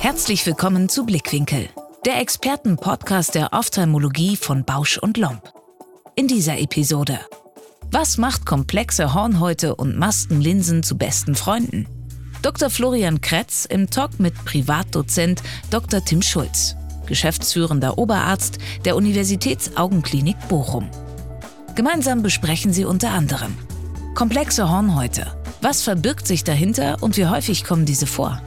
Herzlich willkommen zu Blickwinkel, der Expertenpodcast der Ophthalmologie von Bausch und Lomb. In dieser Episode was macht komplexe Hornhäute und Maskenlinsen zu besten Freunden? Dr. Florian Kretz im Talk mit Privatdozent Dr. Tim Schulz, geschäftsführender Oberarzt der Universitätsaugenklinik Bochum. Gemeinsam besprechen sie unter anderem komplexe Hornhäute. Was verbirgt sich dahinter und wie häufig kommen diese vor?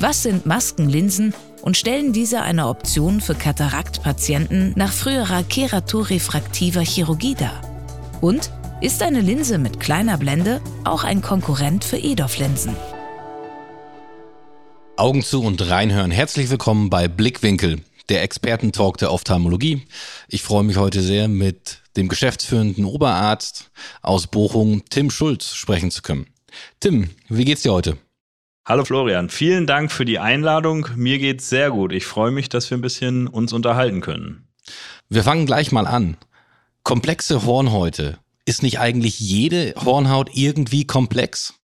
Was sind Maskenlinsen und stellen diese eine Option für Kataraktpatienten nach früherer keratorefraktiver Chirurgie dar? Und ist eine Linse mit kleiner Blende auch ein Konkurrent für EDOF-Linsen. Augen zu und reinhören. Herzlich willkommen bei Blickwinkel, der Expertentalk der Ophthalmologie. Ich freue mich heute sehr, mit dem geschäftsführenden Oberarzt aus Bochum, Tim Schulz, sprechen zu können. Tim, wie geht's dir heute? Hallo Florian, vielen Dank für die Einladung. Mir geht's sehr gut. Ich freue mich, dass wir ein bisschen uns unterhalten können. Wir fangen gleich mal an. Komplexe Hornhäute ist nicht eigentlich jede Hornhaut irgendwie komplex?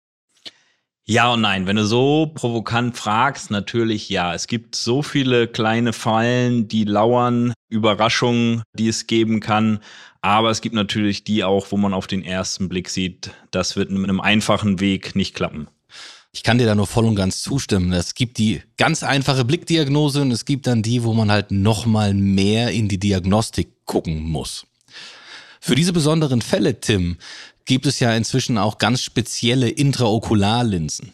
Ja und nein. Wenn du so provokant fragst, natürlich ja. Es gibt so viele kleine Fallen, die lauern, Überraschungen, die es geben kann. Aber es gibt natürlich die auch, wo man auf den ersten Blick sieht, das wird mit einem einfachen Weg nicht klappen. Ich kann dir da nur voll und ganz zustimmen. Es gibt die ganz einfache Blickdiagnose und es gibt dann die, wo man halt noch mal mehr in die Diagnostik gucken muss. Für diese besonderen Fälle, Tim, gibt es ja inzwischen auch ganz spezielle Intraokularlinsen,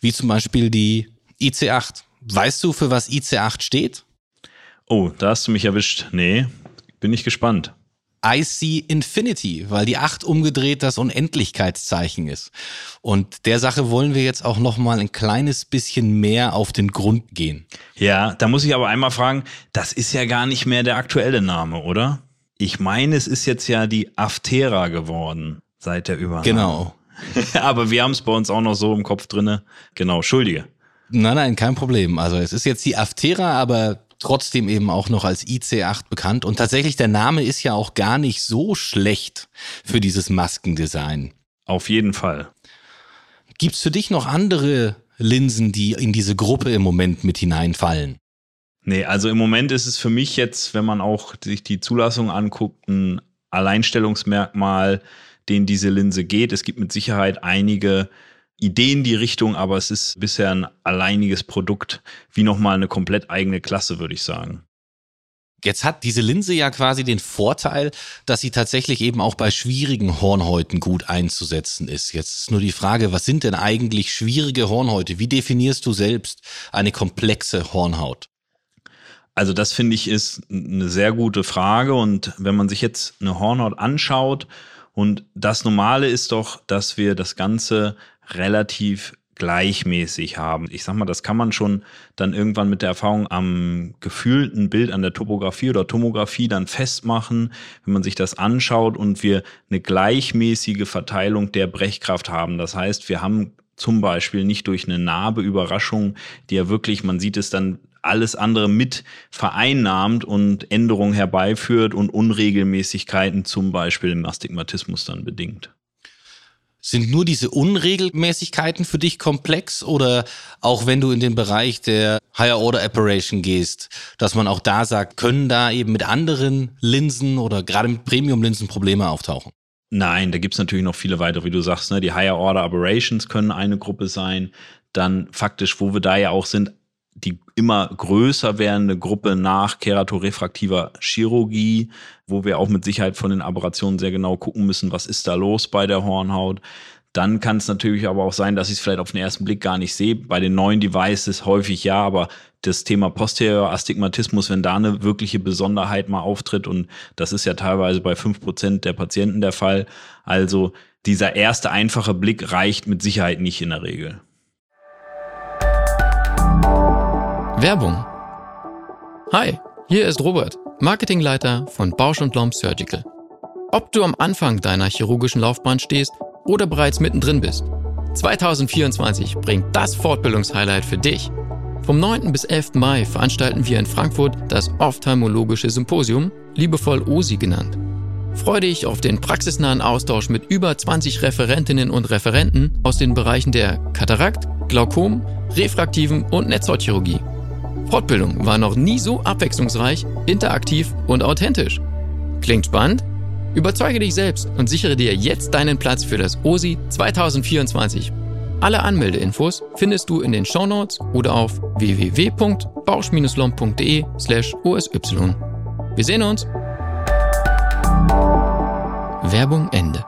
wie zum Beispiel die IC8. Weißt du, für was IC8 steht? Oh, da hast du mich erwischt. Nee, bin ich gespannt. IC Infinity, weil die 8 umgedreht das Unendlichkeitszeichen ist. Und der Sache wollen wir jetzt auch noch mal ein kleines bisschen mehr auf den Grund gehen. Ja, da muss ich aber einmal fragen, das ist ja gar nicht mehr der aktuelle Name, oder? Ich meine, es ist jetzt ja die Aftera geworden seit der Übernahme. Genau. Aber wir haben es bei uns auch noch so im Kopf drinne. Genau, schuldige. Nein, nein, kein Problem. Also es ist jetzt die Aftera, aber trotzdem eben auch noch als IC8 bekannt. Und tatsächlich, der Name ist ja auch gar nicht so schlecht für dieses Maskendesign. Auf jeden Fall. Gibt's für dich noch andere Linsen, die in diese Gruppe im Moment mit hineinfallen? Nee, also im Moment ist es für mich jetzt, wenn man auch sich die Zulassung anguckt, ein Alleinstellungsmerkmal, den diese Linse geht. Es gibt mit Sicherheit einige Ideen in die Richtung, aber es ist bisher ein alleiniges Produkt, wie nochmal eine komplett eigene Klasse, würde ich sagen. Jetzt hat diese Linse ja quasi den Vorteil, dass sie tatsächlich eben auch bei schwierigen Hornhäuten gut einzusetzen ist. Jetzt ist nur die Frage, was sind denn eigentlich schwierige Hornhäute? Wie definierst du selbst eine komplexe Hornhaut? Also das finde ich ist eine sehr gute Frage und wenn man sich jetzt eine Hornhaut anschaut und das Normale ist doch, dass wir das Ganze relativ gleichmäßig haben. Ich sag mal, das kann man schon dann irgendwann mit der Erfahrung am gefühlten Bild an der Topografie oder Tomographie dann festmachen, wenn man sich das anschaut und wir eine gleichmäßige Verteilung der Brechkraft haben. Das heißt, wir haben zum Beispiel nicht durch eine Narbe Überraschung, die ja wirklich, man sieht es dann alles andere mit vereinnahmt und Änderungen herbeiführt und Unregelmäßigkeiten zum Beispiel im Astigmatismus dann bedingt. Sind nur diese Unregelmäßigkeiten für dich komplex oder auch wenn du in den Bereich der Higher Order Operation gehst, dass man auch da sagt, können da eben mit anderen Linsen oder gerade mit Premium-Linsen Probleme auftauchen? Nein, da gibt's natürlich noch viele weitere, wie du sagst, ne? die Higher Order Operations können eine Gruppe sein. Dann faktisch, wo wir da ja auch sind, die immer größer werdende Gruppe nach keratorefraktiver Chirurgie, wo wir auch mit Sicherheit von den Aberrationen sehr genau gucken müssen, was ist da los bei der Hornhaut. Dann kann es natürlich aber auch sein, dass ich es vielleicht auf den ersten Blick gar nicht sehe. Bei den neuen Devices häufig ja, aber das Thema Posterior Astigmatismus, wenn da eine wirkliche Besonderheit mal auftritt und das ist ja teilweise bei fünf Prozent der Patienten der Fall. Also dieser erste einfache Blick reicht mit Sicherheit nicht in der Regel. Werbung. Hi, hier ist Robert, Marketingleiter von Bausch Lomb Surgical. Ob du am Anfang deiner chirurgischen Laufbahn stehst oder bereits mittendrin bist, 2024 bringt das Fortbildungshighlight für dich. Vom 9. bis 11. Mai veranstalten wir in Frankfurt das Ophthalmologische Symposium, liebevoll OSI genannt. Freu dich auf den praxisnahen Austausch mit über 20 Referentinnen und Referenten aus den Bereichen der Katarakt, Glaukom, refraktiven und Netzhautchirurgie. Fortbildung war noch nie so abwechslungsreich, interaktiv und authentisch. Klingt spannend? Überzeuge dich selbst und sichere dir jetzt deinen Platz für das OSI 2024. Alle Anmeldeinfos findest du in den Shownotes oder auf www.bausch-lomb.de slash osy. Wir sehen uns! Werbung Ende.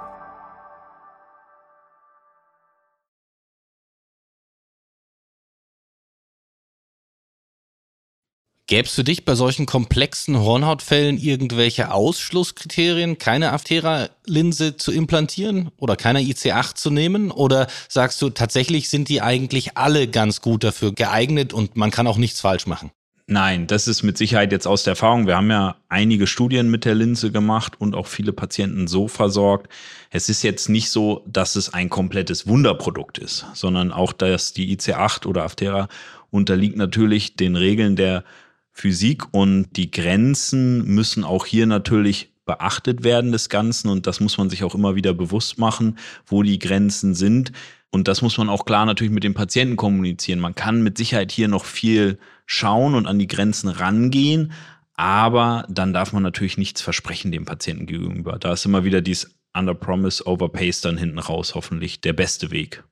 Es für dich bei solchen komplexen Hornhautfällen irgendwelche Ausschlusskriterien, keine Aftera-Linse zu implantieren oder keine IC8 zu nehmen? Oder sagst du, tatsächlich sind die eigentlich alle ganz gut dafür geeignet und man kann auch nichts falsch machen? Nein, das ist mit Sicherheit jetzt aus der Erfahrung. Wir haben ja einige Studien mit der Linse gemacht und auch viele Patienten so versorgt. Es ist jetzt nicht so, dass es ein komplettes Wunderprodukt ist, sondern auch, dass die IC8 oder Aftera unterliegt natürlich den Regeln der Physik und die Grenzen müssen auch hier natürlich beachtet werden des Ganzen und das muss man sich auch immer wieder bewusst machen, wo die Grenzen sind. Und das muss man auch klar natürlich mit dem Patienten kommunizieren. Man kann mit Sicherheit hier noch viel schauen und an die Grenzen rangehen, aber dann darf man natürlich nichts versprechen dem Patienten gegenüber. Da ist immer wieder dieses Under Promise, Over Pace dann hinten raus, hoffentlich der beste Weg.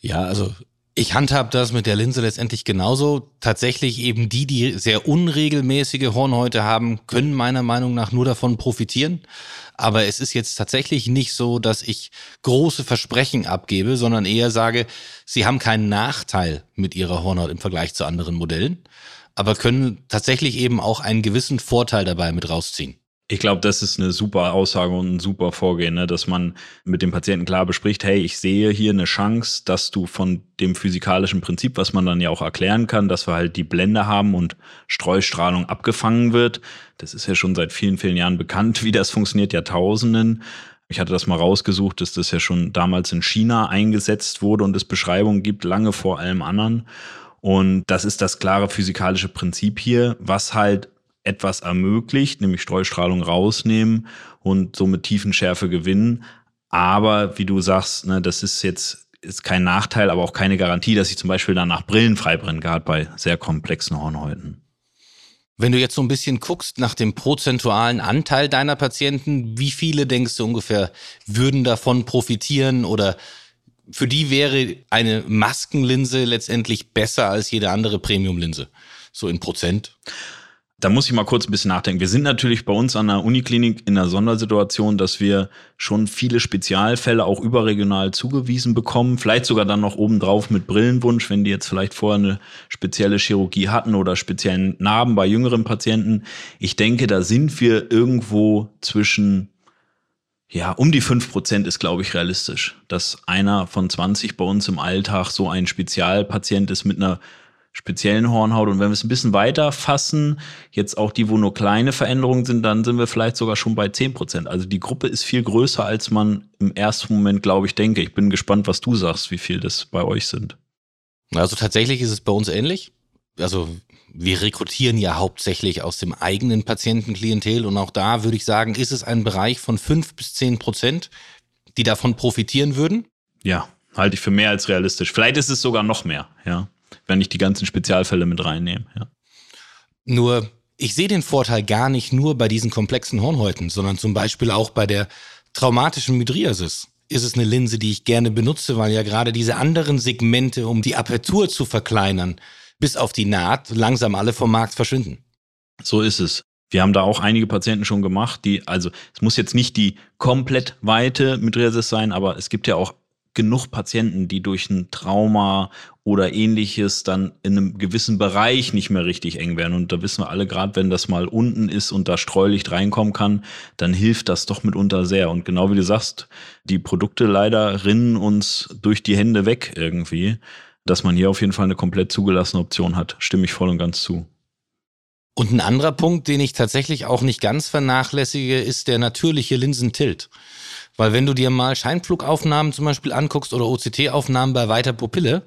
Ja, also ich handhab das mit der Linse letztendlich genauso. Tatsächlich eben die, die sehr unregelmäßige Hornhäute haben, können meiner Meinung nach nur davon profitieren. Aber es ist jetzt tatsächlich nicht so, dass ich große Versprechen abgebe, sondern eher sage, sie haben keinen Nachteil mit ihrer Hornhaut im Vergleich zu anderen Modellen, aber können tatsächlich eben auch einen gewissen Vorteil dabei mit rausziehen. Ich glaube, das ist eine super Aussage und ein super Vorgehen, ne? dass man mit dem Patienten klar bespricht, hey, ich sehe hier eine Chance, dass du von dem physikalischen Prinzip, was man dann ja auch erklären kann, dass wir halt die Blende haben und Streustrahlung abgefangen wird. Das ist ja schon seit vielen, vielen Jahren bekannt, wie das funktioniert, Jahrtausenden. Ich hatte das mal rausgesucht, dass das ja schon damals in China eingesetzt wurde und es Beschreibungen gibt, lange vor allem anderen. Und das ist das klare physikalische Prinzip hier, was halt etwas ermöglicht, nämlich Streustrahlung rausnehmen und somit Tiefenschärfe gewinnen. Aber wie du sagst, ne, das ist jetzt ist kein Nachteil, aber auch keine Garantie, dass ich zum Beispiel danach Brillen freibrenne, gerade bei sehr komplexen Hornhäuten. Wenn du jetzt so ein bisschen guckst nach dem prozentualen Anteil deiner Patienten, wie viele denkst du ungefähr würden davon profitieren oder für die wäre eine Maskenlinse letztendlich besser als jede andere Premiumlinse? So in Prozent? Da muss ich mal kurz ein bisschen nachdenken. Wir sind natürlich bei uns an der Uniklinik in der Sondersituation, dass wir schon viele Spezialfälle auch überregional zugewiesen bekommen. Vielleicht sogar dann noch obendrauf mit Brillenwunsch, wenn die jetzt vielleicht vorher eine spezielle Chirurgie hatten oder speziellen Narben bei jüngeren Patienten. Ich denke, da sind wir irgendwo zwischen ja, um die fünf Prozent ist, glaube ich, realistisch, dass einer von 20 bei uns im Alltag so ein Spezialpatient ist mit einer speziellen Hornhaut. Und wenn wir es ein bisschen weiter fassen, jetzt auch die, wo nur kleine Veränderungen sind, dann sind wir vielleicht sogar schon bei 10 Prozent. Also die Gruppe ist viel größer, als man im ersten Moment, glaube ich, denke. Ich bin gespannt, was du sagst, wie viel das bei euch sind. Also tatsächlich ist es bei uns ähnlich. Also wir rekrutieren ja hauptsächlich aus dem eigenen Patientenklientel und auch da würde ich sagen, ist es ein Bereich von fünf bis zehn Prozent, die davon profitieren würden. Ja, halte ich für mehr als realistisch. Vielleicht ist es sogar noch mehr, ja wenn ich die ganzen Spezialfälle mit reinnehme. Ja. Nur, ich sehe den Vorteil gar nicht nur bei diesen komplexen Hornhäuten, sondern zum Beispiel auch bei der traumatischen Mydriasis. Ist es eine Linse, die ich gerne benutze, weil ja gerade diese anderen Segmente, um die Apertur zu verkleinern, bis auf die Naht langsam alle vom Markt verschwinden. So ist es. Wir haben da auch einige Patienten schon gemacht, die, also es muss jetzt nicht die komplett weite Mydriasis sein, aber es gibt ja auch genug Patienten, die durch ein Trauma oder ähnliches dann in einem gewissen Bereich nicht mehr richtig eng werden. Und da wissen wir alle, gerade wenn das mal unten ist und da Streulicht reinkommen kann, dann hilft das doch mitunter sehr. Und genau wie du sagst, die Produkte leider rinnen uns durch die Hände weg irgendwie. Dass man hier auf jeden Fall eine komplett zugelassene Option hat, stimme ich voll und ganz zu. Und ein anderer Punkt, den ich tatsächlich auch nicht ganz vernachlässige, ist der natürliche Linsentilt. Weil wenn du dir mal Scheinflugaufnahmen zum Beispiel anguckst oder OCT-Aufnahmen bei weiter Pupille,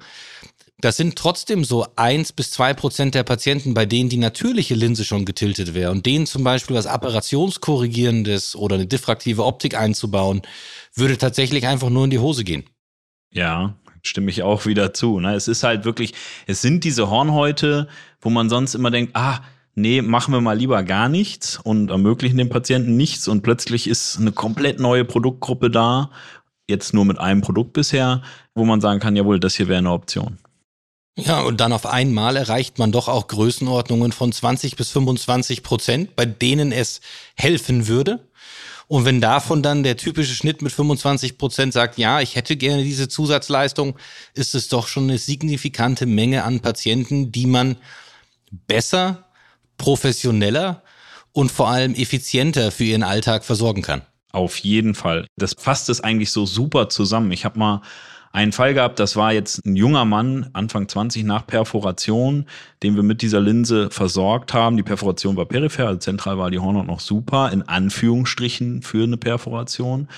Das sind trotzdem so eins bis zwei Prozent der Patienten, bei denen die natürliche Linse schon getiltet wäre und denen zum Beispiel was Apparationskorrigierendes oder eine diffraktive Optik einzubauen, würde tatsächlich einfach nur in die Hose gehen. Ja, stimme ich auch wieder zu. Ne? Es ist halt wirklich, es sind diese Hornhäute, wo man sonst immer denkt, ah, nee, machen wir mal lieber gar nichts und ermöglichen dem Patienten nichts und plötzlich ist eine komplett neue Produktgruppe da, jetzt nur mit einem Produkt bisher, wo man sagen kann, jawohl, das hier wäre eine Option. Ja, und dann auf einmal erreicht man doch auch Größenordnungen von 20 bis 25 Prozent, bei denen es helfen würde. Und wenn davon dann der typische Schnitt mit 25 Prozent sagt, ja, ich hätte gerne diese Zusatzleistung, ist es doch schon eine signifikante Menge an Patienten, die man besser, professioneller und vor allem effizienter für ihren Alltag versorgen kann. Auf jeden Fall. Das fasst es eigentlich so super zusammen. Ich habe mal einen Fall gehabt, das war jetzt ein junger Mann, Anfang 20 nach Perforation, den wir mit dieser Linse versorgt haben. Die Perforation war peripher, also zentral war die Hornhaut noch super, in Anführungsstrichen für eine Perforation.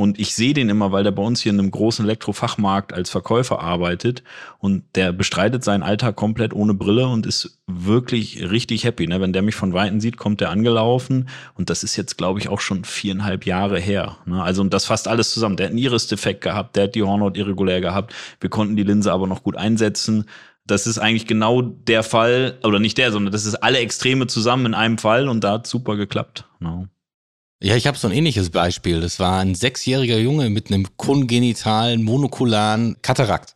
Und ich sehe den immer, weil der bei uns hier in einem großen Elektrofachmarkt als Verkäufer arbeitet und der bestreitet seinen Alltag komplett ohne Brille und ist wirklich richtig happy. Ne? Wenn der mich von Weitem sieht, kommt der angelaufen und das ist jetzt, glaube ich, auch schon viereinhalb Jahre her. Ne? Also und das fasst alles zusammen. Der hat einen Iris-Defekt gehabt, der hat die Hornhaut irregulär gehabt. Wir konnten die Linse aber noch gut einsetzen. Das ist eigentlich genau der Fall, oder nicht der, sondern das ist alle Extreme zusammen in einem Fall und da hat super geklappt. No. Ja, ich habe so ein ähnliches Beispiel. Das war ein sechsjähriger Junge mit einem kongenitalen monokularen Katarakt,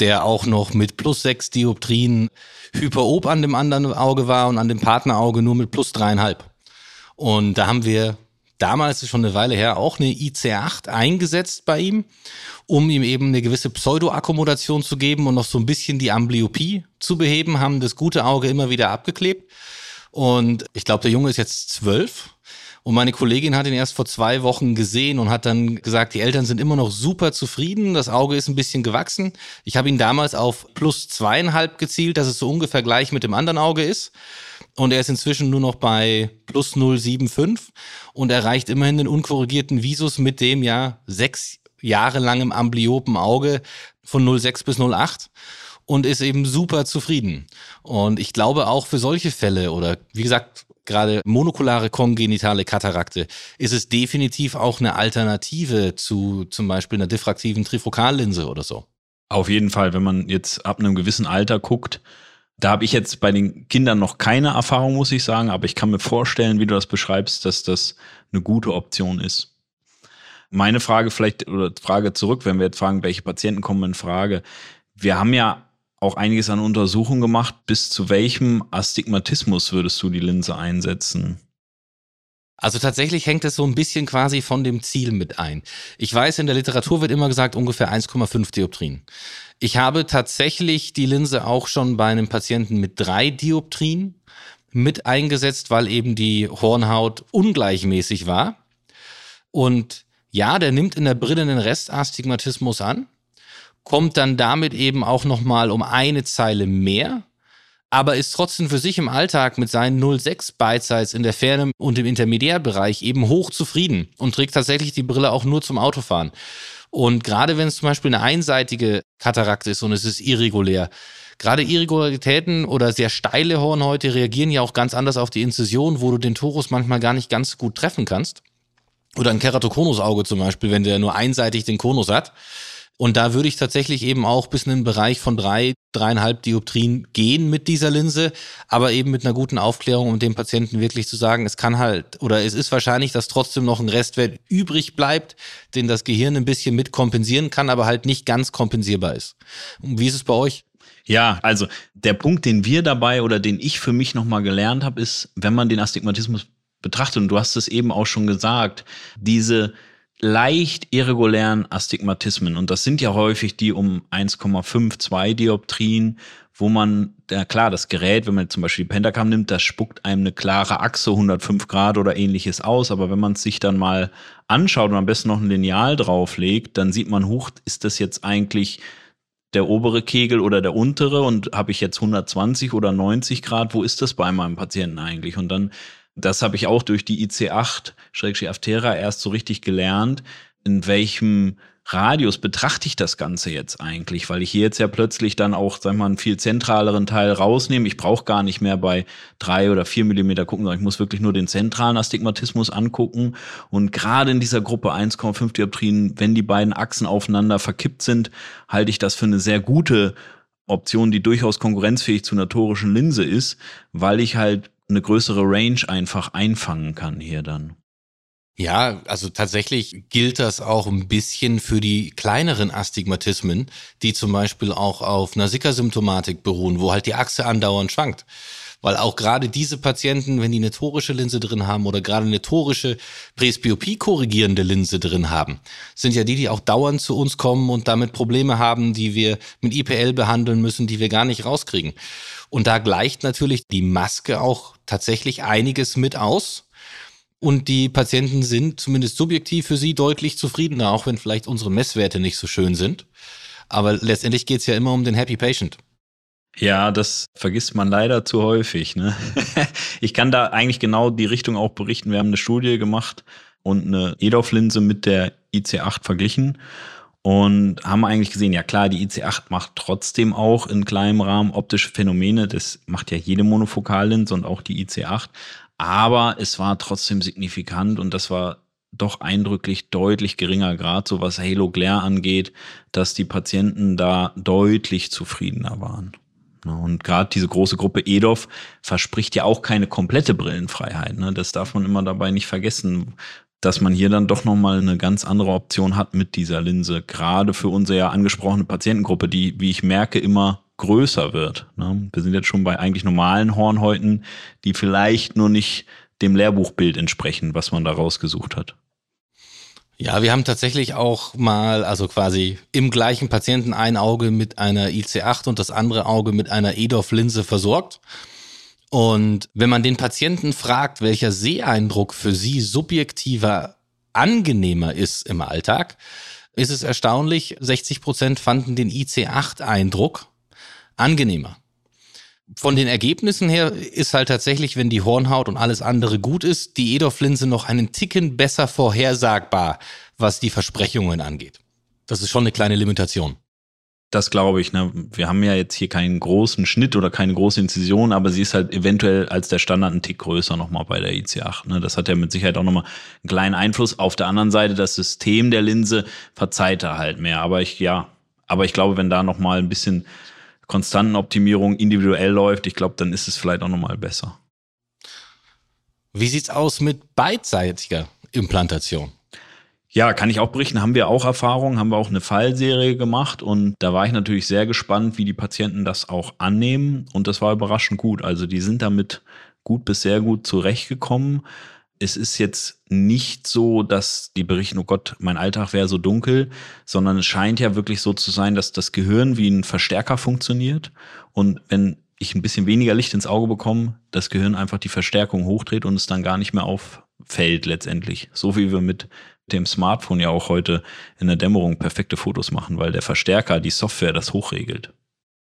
der auch noch mit plus sechs Dioptrien hyperop an dem anderen Auge war und an dem Partnerauge nur mit plus dreieinhalb. Und da haben wir damals, schon eine Weile her, auch eine IC8 eingesetzt bei ihm, um ihm eben eine gewisse Pseudoakkommodation zu geben und noch so ein bisschen die Amblyopie zu beheben, haben das gute Auge immer wieder abgeklebt. Und ich glaube, der Junge ist jetzt zwölf und meine Kollegin hat ihn erst vor zwei Wochen gesehen und hat dann gesagt, die Eltern sind immer noch super zufrieden. Das Auge ist ein bisschen gewachsen. Ich habe ihn damals auf plus zweieinhalb gezielt, dass es so ungefähr gleich mit dem anderen Auge ist. Und er ist inzwischen nur noch bei plus 0,75 und erreicht immerhin den unkorrigierten Visus mit dem ja sechs Jahre langem ambliopen Auge von 0,6 bis 0,8 und ist eben super zufrieden. Und ich glaube auch für solche Fälle oder wie gesagt, gerade monokulare kongenitale Katarakte, ist es definitiv auch eine Alternative zu zum Beispiel einer diffraktiven Trifokallinse oder so. Auf jeden Fall, wenn man jetzt ab einem gewissen Alter guckt, da habe ich jetzt bei den Kindern noch keine Erfahrung, muss ich sagen, aber ich kann mir vorstellen, wie du das beschreibst, dass das eine gute Option ist. Meine Frage vielleicht oder Frage zurück, wenn wir jetzt fragen, welche Patienten kommen in Frage. Wir haben ja auch einiges an Untersuchungen gemacht. Bis zu welchem Astigmatismus würdest du die Linse einsetzen? Also tatsächlich hängt es so ein bisschen quasi von dem Ziel mit ein. Ich weiß, in der Literatur wird immer gesagt ungefähr 1,5 Dioptrien. Ich habe tatsächlich die Linse auch schon bei einem Patienten mit drei Dioptrien mit eingesetzt, weil eben die Hornhaut ungleichmäßig war. Und ja, der nimmt in der Brille einen Restastigmatismus an kommt dann damit eben auch nochmal um eine Zeile mehr, aber ist trotzdem für sich im Alltag mit seinen 0,6 Byte Size in der Ferne und im Intermediärbereich eben hoch zufrieden und trägt tatsächlich die Brille auch nur zum Autofahren. Und gerade wenn es zum Beispiel eine einseitige Katarakt ist und es ist irregulär, gerade Irregularitäten oder sehr steile Hornhäute reagieren ja auch ganz anders auf die Inzision, wo du den Torus manchmal gar nicht ganz gut treffen kannst. Oder ein Keratokonusauge zum Beispiel, wenn der nur einseitig den Konus hat. Und da würde ich tatsächlich eben auch bis in den Bereich von drei, dreieinhalb Dioptrien gehen mit dieser Linse, aber eben mit einer guten Aufklärung, um dem Patienten wirklich zu sagen, es kann halt oder es ist wahrscheinlich, dass trotzdem noch ein Restwert übrig bleibt, den das Gehirn ein bisschen mit kompensieren kann, aber halt nicht ganz kompensierbar ist. Und wie ist es bei euch? Ja, also der Punkt, den wir dabei oder den ich für mich nochmal gelernt habe, ist, wenn man den Astigmatismus betrachtet, und du hast es eben auch schon gesagt, diese leicht irregulären Astigmatismen. Und das sind ja häufig die um 1,5, 2 Dioptrien, wo man, ja klar, das Gerät, wenn man zum Beispiel die Pentacam nimmt, das spuckt einem eine klare Achse 105 Grad oder ähnliches aus. Aber wenn man es sich dann mal anschaut und am besten noch ein Lineal drauflegt, dann sieht man, hoch, ist das jetzt eigentlich der obere Kegel oder der untere und habe ich jetzt 120 oder 90 Grad, wo ist das bei meinem Patienten eigentlich? Und dann das habe ich auch durch die IC8 Aftera erst so richtig gelernt, in welchem Radius betrachte ich das Ganze jetzt eigentlich? Weil ich hier jetzt ja plötzlich dann auch, sag mal, einen viel zentraleren Teil rausnehme. Ich brauche gar nicht mehr bei drei oder vier Millimeter gucken, sondern ich muss wirklich nur den zentralen Astigmatismus angucken. Und gerade in dieser Gruppe 1,5 Dioptrien, wenn die beiden Achsen aufeinander verkippt sind, halte ich das für eine sehr gute Option, die durchaus konkurrenzfähig zu einer torischen Linse ist, weil ich halt eine größere Range einfach einfangen kann hier dann. Ja, also tatsächlich gilt das auch ein bisschen für die kleineren Astigmatismen, die zum Beispiel auch auf einer Sickersymptomatik beruhen, wo halt die Achse andauernd schwankt. Weil auch gerade diese Patienten, wenn die eine torische Linse drin haben oder gerade eine torische Presbyopie korrigierende Linse drin haben, sind ja die, die auch dauernd zu uns kommen und damit Probleme haben, die wir mit IPL behandeln müssen, die wir gar nicht rauskriegen. Und da gleicht natürlich die Maske auch tatsächlich einiges mit aus. Und die Patienten sind zumindest subjektiv für sie deutlich zufriedener, auch wenn vielleicht unsere Messwerte nicht so schön sind. Aber letztendlich geht es ja immer um den Happy Patient. Ja, das vergisst man leider zu häufig. Ne? ich kann da eigentlich genau die Richtung auch berichten. Wir haben eine Studie gemacht und eine EDOF-Linse mit der IC8 verglichen und haben eigentlich gesehen, ja klar, die IC8 macht trotzdem auch in kleinem Rahmen optische Phänomene. Das macht ja jede Monofokallinse und auch die IC8. Aber es war trotzdem signifikant und das war doch eindrücklich deutlich geringer Grad, so was Halo Glare angeht, dass die Patienten da deutlich zufriedener waren. Und gerade diese große Gruppe EDOF verspricht ja auch keine komplette Brillenfreiheit. Ne? Das darf man immer dabei nicht vergessen, dass man hier dann doch nochmal eine ganz andere Option hat mit dieser Linse. Gerade für unsere ja angesprochene Patientengruppe, die, wie ich merke, immer größer wird. Ne? Wir sind jetzt schon bei eigentlich normalen Hornhäuten, die vielleicht nur nicht dem Lehrbuchbild entsprechen, was man da rausgesucht hat. Ja, wir haben tatsächlich auch mal, also quasi im gleichen Patienten ein Auge mit einer IC8 und das andere Auge mit einer EDOF-Linse versorgt. Und wenn man den Patienten fragt, welcher Seeeindruck für sie subjektiver angenehmer ist im Alltag, ist es erstaunlich, 60 Prozent fanden den IC8-Eindruck angenehmer. Von den Ergebnissen her ist halt tatsächlich, wenn die Hornhaut und alles andere gut ist, die EDOF-Linse noch einen Ticken besser vorhersagbar, was die Versprechungen angeht. Das ist schon eine kleine Limitation. Das glaube ich. Ne? Wir haben ja jetzt hier keinen großen Schnitt oder keine große Inzision, aber sie ist halt eventuell als der Standard ein Tick größer nochmal bei der IC8. Ne? Das hat ja mit Sicherheit auch nochmal einen kleinen Einfluss. Auf der anderen Seite, das System der Linse verzeiht er halt mehr. Aber ich, ja, aber ich glaube, wenn da nochmal ein bisschen Konstantenoptimierung individuell läuft, ich glaube, dann ist es vielleicht auch nochmal besser. Wie sieht's aus mit beidseitiger Implantation? Ja, kann ich auch berichten, haben wir auch Erfahrungen, haben wir auch eine Fallserie gemacht und da war ich natürlich sehr gespannt, wie die Patienten das auch annehmen und das war überraschend gut. Also die sind damit gut bis sehr gut zurechtgekommen es ist jetzt nicht so, dass die berichten, oh Gott, mein Alltag wäre so dunkel, sondern es scheint ja wirklich so zu sein, dass das Gehirn wie ein Verstärker funktioniert. Und wenn ich ein bisschen weniger Licht ins Auge bekomme, das Gehirn einfach die Verstärkung hochdreht und es dann gar nicht mehr auffällt letztendlich. So wie wir mit dem Smartphone ja auch heute in der Dämmerung perfekte Fotos machen, weil der Verstärker, die Software das hochregelt.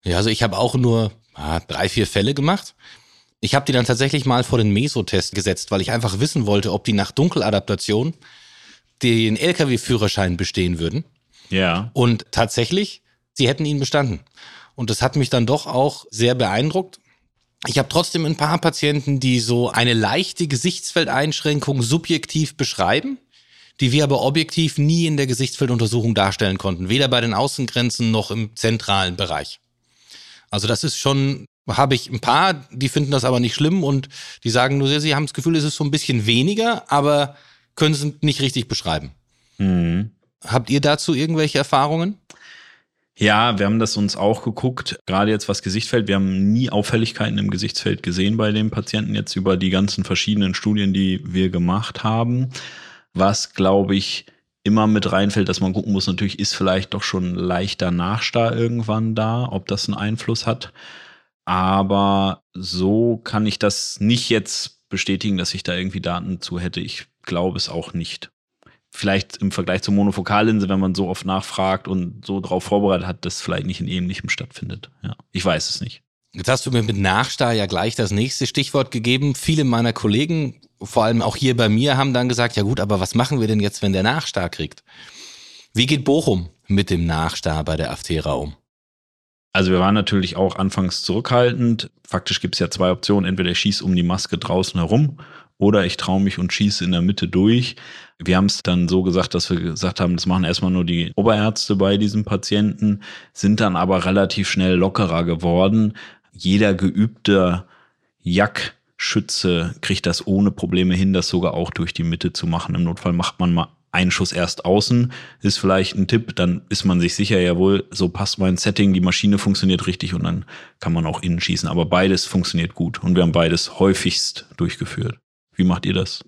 Ja, also ich habe auch nur ah, drei, vier Fälle gemacht. Ich habe die dann tatsächlich mal vor den Mesotest gesetzt, weil ich einfach wissen wollte, ob die nach Dunkeladaptation den Lkw-Führerschein bestehen würden. Ja. Und tatsächlich, sie hätten ihn bestanden. Und das hat mich dann doch auch sehr beeindruckt. Ich habe trotzdem ein paar Patienten, die so eine leichte Gesichtsfeldeinschränkung subjektiv beschreiben, die wir aber objektiv nie in der Gesichtsfelduntersuchung darstellen konnten, weder bei den Außengrenzen noch im zentralen Bereich. Also das ist schon habe ich ein paar, die finden das aber nicht schlimm und die sagen nur, sie haben das Gefühl, es ist so ein bisschen weniger, aber können es nicht richtig beschreiben. Mhm. Habt ihr dazu irgendwelche Erfahrungen? Ja, wir haben das uns auch geguckt, gerade jetzt was Gesichtsfeld. Wir haben nie Auffälligkeiten im Gesichtsfeld gesehen bei den Patienten jetzt über die ganzen verschiedenen Studien, die wir gemacht haben. Was, glaube ich, immer mit reinfällt, dass man gucken muss, natürlich ist vielleicht doch schon leichter Nachstar irgendwann da, ob das einen Einfluss hat. Aber so kann ich das nicht jetzt bestätigen, dass ich da irgendwie Daten zu hätte. Ich glaube es auch nicht. Vielleicht im Vergleich zur Monofokallinse, wenn man so oft nachfragt und so darauf vorbereitet hat, dass vielleicht nicht in ähnlichem stattfindet. Ja, ich weiß es nicht. Jetzt hast du mir mit Nachstar ja gleich das nächste Stichwort gegeben. Viele meiner Kollegen, vor allem auch hier bei mir, haben dann gesagt, ja gut, aber was machen wir denn jetzt, wenn der Nachstar kriegt? Wie geht Bochum mit dem Nachstar bei der Aftera um? Also wir waren natürlich auch anfangs zurückhaltend. Faktisch gibt es ja zwei Optionen. Entweder ich schieße um die Maske draußen herum oder ich traue mich und schieße in der Mitte durch. Wir haben es dann so gesagt, dass wir gesagt haben, das machen erstmal nur die Oberärzte bei diesem Patienten, sind dann aber relativ schnell lockerer geworden. Jeder geübte Jackschütze kriegt das ohne Probleme hin, das sogar auch durch die Mitte zu machen. Im Notfall macht man mal einen Schuss erst außen, ist vielleicht ein Tipp, dann ist man sich sicher, jawohl, so passt mein Setting, die Maschine funktioniert richtig und dann kann man auch innen schießen. Aber beides funktioniert gut und wir haben beides häufigst durchgeführt. Wie macht ihr das?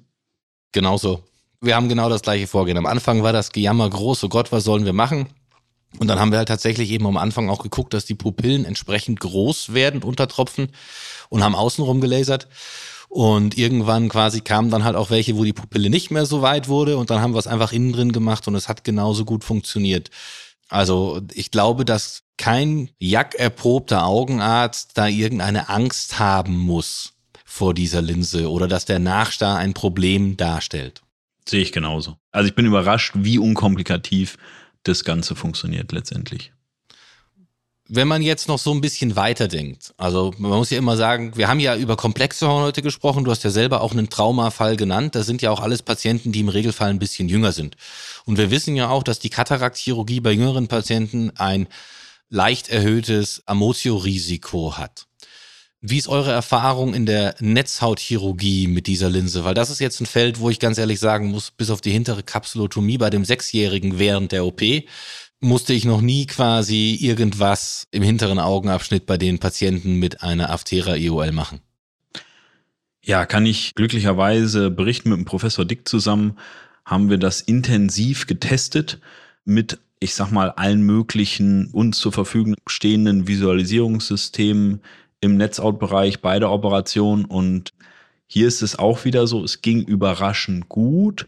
Genauso. Wir haben genau das gleiche Vorgehen. Am Anfang war das Gejammer groß, oh Gott, was sollen wir machen? Und dann haben wir halt tatsächlich eben am Anfang auch geguckt, dass die Pupillen entsprechend groß werden unter Tropfen und haben außenrum gelasert. Und irgendwann quasi kamen dann halt auch welche, wo die Pupille nicht mehr so weit wurde und dann haben wir es einfach innen drin gemacht und es hat genauso gut funktioniert. Also ich glaube, dass kein jackerprobter Augenarzt da irgendeine Angst haben muss vor dieser Linse oder dass der Nachstar ein Problem darstellt. Sehe ich genauso. Also ich bin überrascht, wie unkomplikativ das Ganze funktioniert letztendlich. Wenn man jetzt noch so ein bisschen weiterdenkt, also man muss ja immer sagen, wir haben ja über komplexe heute gesprochen, du hast ja selber auch einen Traumafall genannt, das sind ja auch alles Patienten, die im Regelfall ein bisschen jünger sind. Und wir wissen ja auch, dass die Kataraktchirurgie bei jüngeren Patienten ein leicht erhöhtes Amotio-Risiko hat. Wie ist eure Erfahrung in der Netzhautchirurgie mit dieser Linse? Weil das ist jetzt ein Feld, wo ich ganz ehrlich sagen muss, bis auf die hintere Kapsulotomie bei dem Sechsjährigen während der OP musste ich noch nie quasi irgendwas im hinteren Augenabschnitt bei den Patienten mit einer Aftera IOL machen. Ja, kann ich glücklicherweise berichten mit dem Professor Dick zusammen, haben wir das intensiv getestet mit, ich sag mal, allen möglichen uns zur Verfügung stehenden Visualisierungssystemen, im Netzout-Bereich bei der Operation. Und hier ist es auch wieder so, es ging überraschend gut,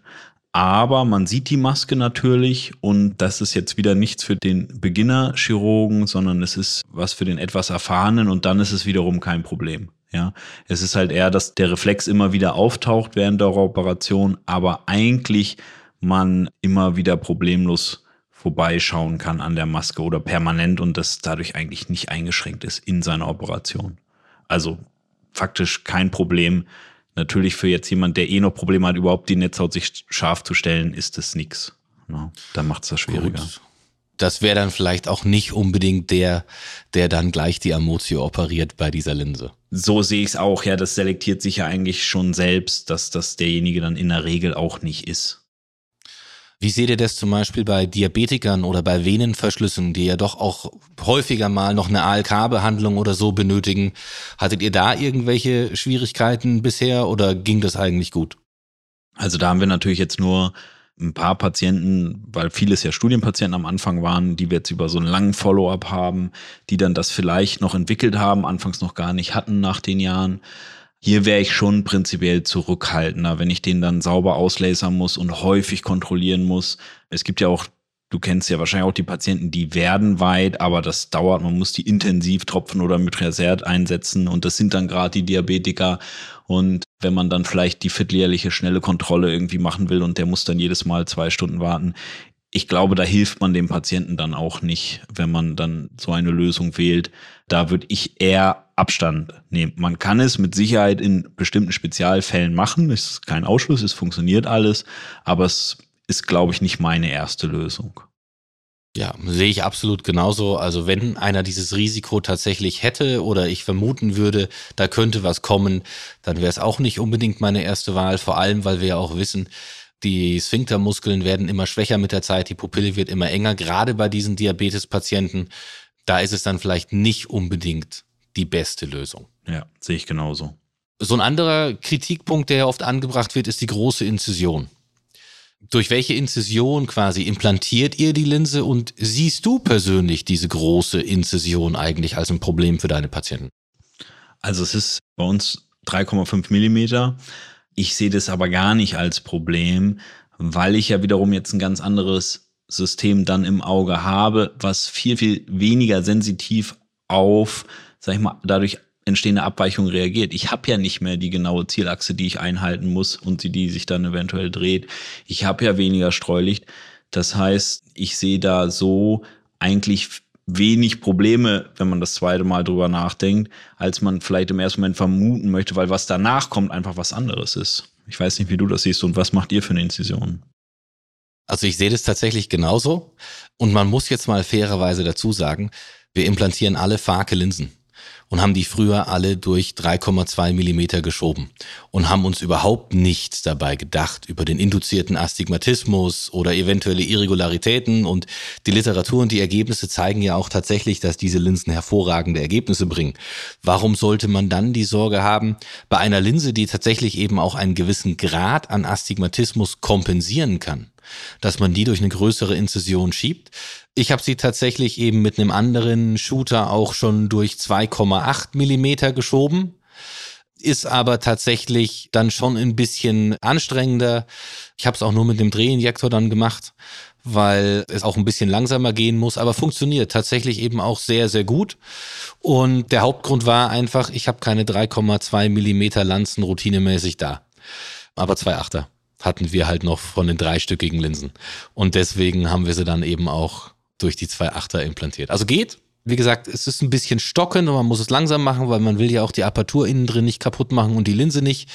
aber man sieht die Maske natürlich und das ist jetzt wieder nichts für den Beginner-Chirurgen, sondern es ist was für den etwas Erfahrenen und dann ist es wiederum kein Problem. Ja, es ist halt eher, dass der Reflex immer wieder auftaucht während der Operation, aber eigentlich man immer wieder problemlos vorbeischauen kann an der Maske oder permanent und das dadurch eigentlich nicht eingeschränkt ist in seiner Operation. Also faktisch kein Problem. Natürlich für jetzt jemand, der eh noch Probleme hat, überhaupt die Netzhaut sich scharf zu stellen, ist das nix. No, dann macht es das schwieriger. Gut. Das wäre dann vielleicht auch nicht unbedingt der, der dann gleich die Amotio operiert bei dieser Linse. So sehe ich es auch. Ja, das selektiert sich ja eigentlich schon selbst, dass das derjenige dann in der Regel auch nicht ist. Wie seht ihr das zum Beispiel bei Diabetikern oder bei Venenverschlüssen, die ja doch auch häufiger mal noch eine ALK-Behandlung oder so benötigen? Hattet ihr da irgendwelche Schwierigkeiten bisher oder ging das eigentlich gut? Also da haben wir natürlich jetzt nur ein paar Patienten, weil vieles ja Studienpatienten am Anfang waren, die wir jetzt über so einen langen Follow-up haben, die dann das vielleicht noch entwickelt haben, anfangs noch gar nicht hatten nach den Jahren. Hier wäre ich schon prinzipiell zurückhaltender, wenn ich den dann sauber auslasern muss und häufig kontrollieren muss. Es gibt ja auch, du kennst ja wahrscheinlich auch die Patienten, die werden weit, aber das dauert. Man muss die intensiv tropfen oder mit Resert einsetzen und das sind dann gerade die Diabetiker. Und wenn man dann vielleicht die vierteljährliche schnelle Kontrolle irgendwie machen will und der muss dann jedes Mal zwei Stunden warten, ich glaube, da hilft man dem Patienten dann auch nicht, wenn man dann so eine Lösung wählt. Da würde ich eher Abstand nehmen. Man kann es mit Sicherheit in bestimmten Spezialfällen machen. Es ist kein Ausschluss, es funktioniert alles, aber es ist, glaube ich, nicht meine erste Lösung. Ja, sehe ich absolut genauso. Also wenn einer dieses Risiko tatsächlich hätte oder ich vermuten würde, da könnte was kommen, dann wäre es auch nicht unbedingt meine erste Wahl, vor allem weil wir ja auch wissen, die Sphinktermuskeln werden immer schwächer mit der Zeit, die Pupille wird immer enger, gerade bei diesen Diabetespatienten. Da ist es dann vielleicht nicht unbedingt die beste Lösung. Ja, sehe ich genauso. So ein anderer Kritikpunkt, der oft angebracht wird, ist die große Inzision. Durch welche Inzision quasi implantiert ihr die Linse und siehst du persönlich diese große Inzision eigentlich als ein Problem für deine Patienten? Also es ist bei uns 3,5 Millimeter. Ich sehe das aber gar nicht als Problem, weil ich ja wiederum jetzt ein ganz anderes System dann im Auge habe, was viel, viel weniger sensitiv auf, sag ich mal, dadurch entstehende Abweichungen reagiert. Ich habe ja nicht mehr die genaue Zielachse, die ich einhalten muss und die, die sich dann eventuell dreht. Ich habe ja weniger Streulicht. Das heißt, ich sehe da so eigentlich wenig Probleme, wenn man das zweite Mal drüber nachdenkt, als man vielleicht im ersten Moment vermuten möchte, weil was danach kommt, einfach was anderes ist. Ich weiß nicht, wie du das siehst und was macht ihr für eine Inzision? Also ich sehe das tatsächlich genauso. Und man muss jetzt mal fairerweise dazu sagen, wir implantieren alle Farke Linsen und haben die früher alle durch 3,2 Millimeter geschoben und haben uns überhaupt nichts dabei gedacht über den induzierten Astigmatismus oder eventuelle Irregularitäten und die Literatur und die Ergebnisse zeigen ja auch tatsächlich, dass diese Linsen hervorragende Ergebnisse bringen. Warum sollte man dann die Sorge haben, bei einer Linse, die tatsächlich eben auch einen gewissen Grad an Astigmatismus kompensieren kann? Dass man die durch eine größere Inzision schiebt. Ich habe sie tatsächlich eben mit einem anderen Shooter auch schon durch 2,8 Millimeter geschoben. Ist aber tatsächlich dann schon ein bisschen anstrengender. Ich habe es auch nur mit dem Drehinjektor dann gemacht, weil es auch ein bisschen langsamer gehen muss, aber funktioniert tatsächlich eben auch sehr, sehr gut. Und der Hauptgrund war einfach, ich habe keine 3,2 Millimeter Lanzen routinemäßig da, aber zwei Achter hatten wir halt noch von den dreistöckigen Linsen. Und deswegen haben wir sie dann eben auch durch die zwei Achter implantiert. Also geht. Wie gesagt, es ist ein bisschen stockend und man muss es langsam machen, weil man will ja auch die Apparatur innen drin nicht kaputt machen und die Linse nicht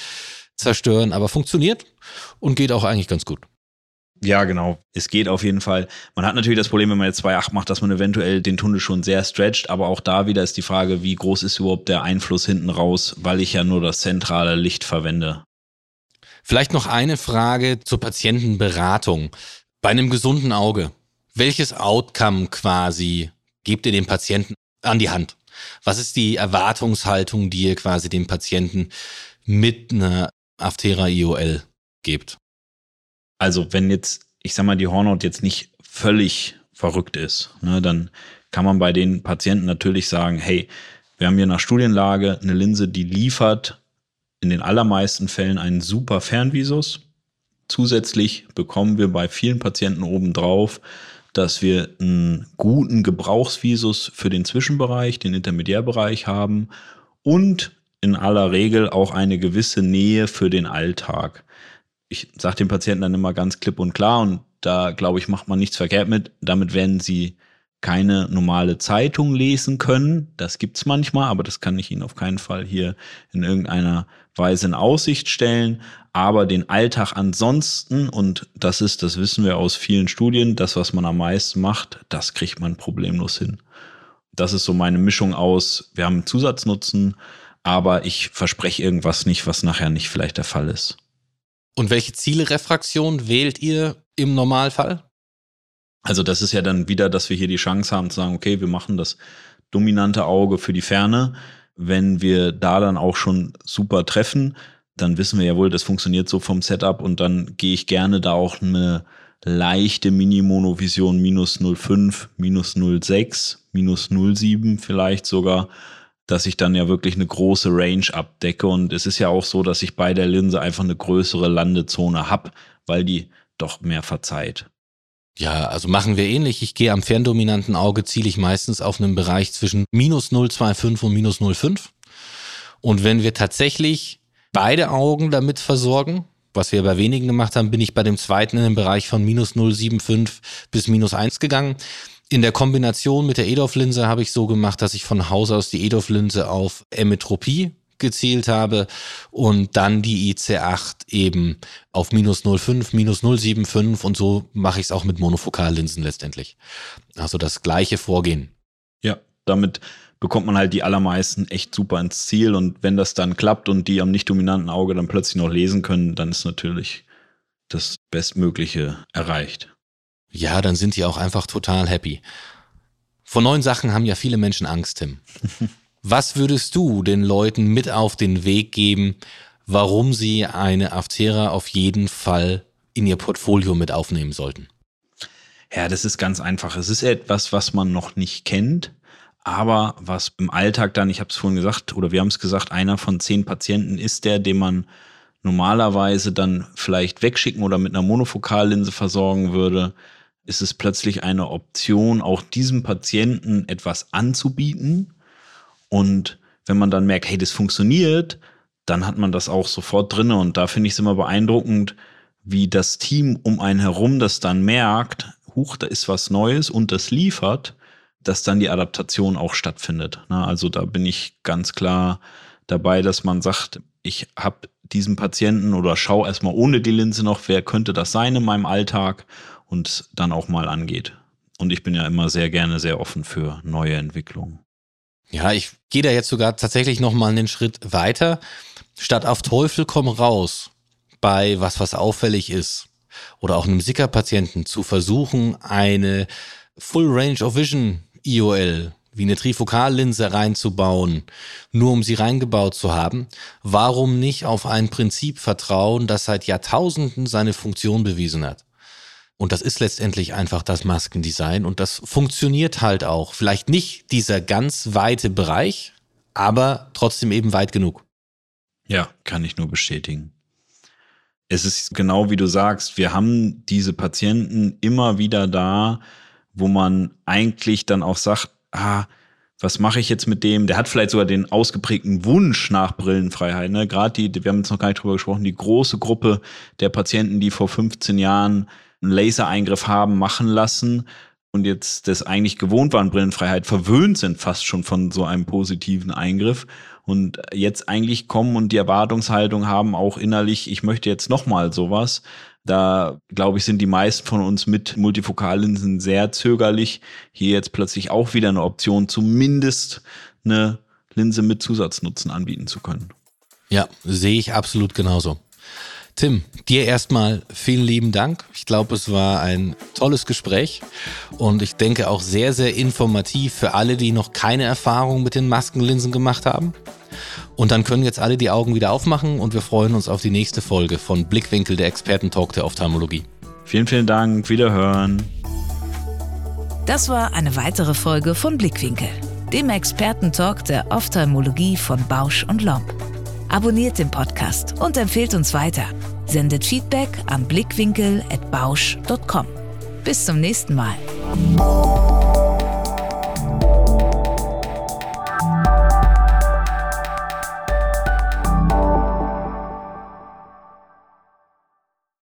zerstören. Aber funktioniert und geht auch eigentlich ganz gut. Ja, genau. Es geht auf jeden Fall. Man hat natürlich das Problem, wenn man jetzt 2,8 macht, dass man eventuell den Tunnel schon sehr stretcht. Aber auch da wieder ist die Frage, wie groß ist überhaupt der Einfluss hinten raus, weil ich ja nur das zentrale Licht verwende. Vielleicht noch eine Frage zur Patientenberatung. Bei einem gesunden Auge, welches Outcome quasi gebt ihr dem Patienten an die Hand? Was ist die Erwartungshaltung, die ihr quasi dem Patienten mit einer Aftera IOL gebt? Also wenn jetzt, ich sag mal, die Hornhaut jetzt nicht völlig verrückt ist, ne, dann kann man bei den Patienten natürlich sagen, hey, wir haben hier nach Studienlage eine Linse, die liefert in den allermeisten Fällen einen super Fernvisus. Zusätzlich bekommen wir bei vielen Patienten obendrauf, dass wir einen guten Gebrauchsvisus für den Zwischenbereich, den Intermediärbereich haben und in aller Regel auch eine gewisse Nähe für den Alltag. Ich sage den Patienten dann immer ganz klipp und klar und da glaube ich, macht man nichts verkehrt mit. Damit werden sie keine normale Zeitung lesen können. Das gibt's manchmal, aber das kann ich Ihnen auf keinen Fall hier in irgendeiner Weise in Aussicht stellen. Aber den Alltag ansonsten, und das ist, das wissen wir aus vielen Studien, das, was man am meisten macht, das kriegt man problemlos hin. Das ist so meine Mischung aus, wir haben Zusatznutzen, aber ich verspreche irgendwas nicht, was nachher nicht vielleicht der Fall ist. Und welche Zielrefraktion wählt ihr im Normalfall? Also das ist ja dann wieder, dass wir hier die Chance haben zu sagen, okay, wir machen das dominante Auge für die Ferne. Wenn wir da dann auch schon super treffen, dann wissen wir ja wohl, das funktioniert so vom Setup und dann gehe ich gerne da auch eine leichte Mini-Monovision minus 0,5, minus 0,6, minus 0,7 vielleicht sogar, dass ich dann ja wirklich eine große Range abdecke. Und es ist ja auch so, dass ich bei der Linse einfach eine größere Landezone habe, weil die doch mehr verzeiht. Ja, also machen wir ähnlich. Ich gehe am ferndominanten Auge, ziele ich meistens auf einen Bereich zwischen minus 0,25 und minus 0,5. Und wenn wir tatsächlich beide Augen damit versorgen, was wir bei wenigen gemacht haben, bin ich bei dem zweiten in den Bereich von minus 0,75 bis minus 1 gegangen. In der Kombination mit der EDOF-Linse habe ich so gemacht, dass ich von Haus aus die EDOF-Linse auf Emetropie gezielt habe und dann die IC8 eben auf minus 0,5, minus 0,75 und so mache ich es auch mit Monofokallinsen letztendlich. Also das gleiche Vorgehen. Ja, damit bekommt man halt die allermeisten echt super ins Ziel und wenn das dann klappt und die am nicht dominanten Auge dann plötzlich noch lesen können, dann ist natürlich das Bestmögliche erreicht. Ja, dann sind die auch einfach total happy. Vor neuen Sachen haben ja viele Menschen Angst, Tim. Was würdest du den Leuten mit auf den Weg geben, warum sie eine Aftera auf jeden Fall in ihr Portfolio mit aufnehmen sollten? Ja, das ist ganz einfach. Es ist etwas, was man noch nicht kennt, aber was im Alltag dann, ich habe es vorhin gesagt, oder wir haben es gesagt, einer von zehn Patienten ist der, den man normalerweise dann vielleicht wegschicken oder mit einer Monofokallinse versorgen würde, ist es plötzlich eine Option, auch diesem Patienten etwas anzubieten, und wenn man dann merkt, hey, das funktioniert, dann hat man das auch sofort drin. Und da finde ich es immer beeindruckend, wie das Team um einen herum das dann merkt, huch, da ist was Neues und das liefert, dass dann die Adaptation auch stattfindet. Also da bin ich ganz klar dabei, dass man sagt, ich habe diesen Patienten oder schau erstmal ohne die Linse noch, wer könnte das sein in meinem Alltag und dann auch mal angeht. Und ich bin ja immer sehr gerne sehr offen für neue Entwicklungen. Ja, ich gehe da jetzt sogar tatsächlich noch mal einen Schritt weiter. Statt auf Teufel komm raus bei was, was auffällig ist oder auch einem Sicker-Patienten zu versuchen, eine Full Range of Vision IOL wie eine Trifokallinse reinzubauen, nur um sie reingebaut zu haben, warum nicht auf ein Prinzip vertrauen, das seit Jahrtausenden seine Funktion bewiesen hat? Und das ist letztendlich einfach das Maskendesign und das funktioniert halt auch. Vielleicht nicht dieser ganz weite Bereich, aber trotzdem eben weit genug. Ja, kann ich nur bestätigen. Es ist genau wie du sagst, wir haben diese Patienten immer wieder da, wo man eigentlich dann auch sagt, ah, was mache ich jetzt mit dem? Der hat vielleicht sogar den ausgeprägten Wunsch nach Brillenfreiheit. Ne? Gerade die, wir haben jetzt noch gar nicht drüber gesprochen, die große Gruppe der Patienten, die vor 15 Jahren einen Lasereingriff haben machen lassen und jetzt das eigentlich gewohnt waren, Brillenfreiheit, verwöhnt sind fast schon von so einem positiven Eingriff und jetzt eigentlich kommen und die Erwartungshaltung haben auch innerlich, ich möchte jetzt nochmal sowas. Da, glaube ich, sind die meisten von uns mit Multifokallinsen sehr zögerlich, hier jetzt plötzlich auch wieder eine Option, zumindest eine Linse mit Zusatznutzen anbieten zu können. Ja, sehe ich absolut genauso. Tim, dir erstmal vielen lieben Dank. Ich glaube, es war ein tolles Gespräch und ich denke auch sehr, sehr informativ für alle, die noch keine Erfahrung mit den Maskenlinsen gemacht haben. Und dann können jetzt alle die Augen wieder aufmachen und wir freuen uns auf die nächste Folge von Blickwinkel der Expertentalk der Ophthalmologie. Vielen, vielen Dank. Wiederhören. Das war eine weitere Folge von Blickwinkel, dem Expertentalk der Ophthalmologie von Bausch und Lomb. Abonniert den Podcast und empfehlt uns weiter. Sendet Feedback an blickwinkel.bausch.com. Bis zum nächsten Mal.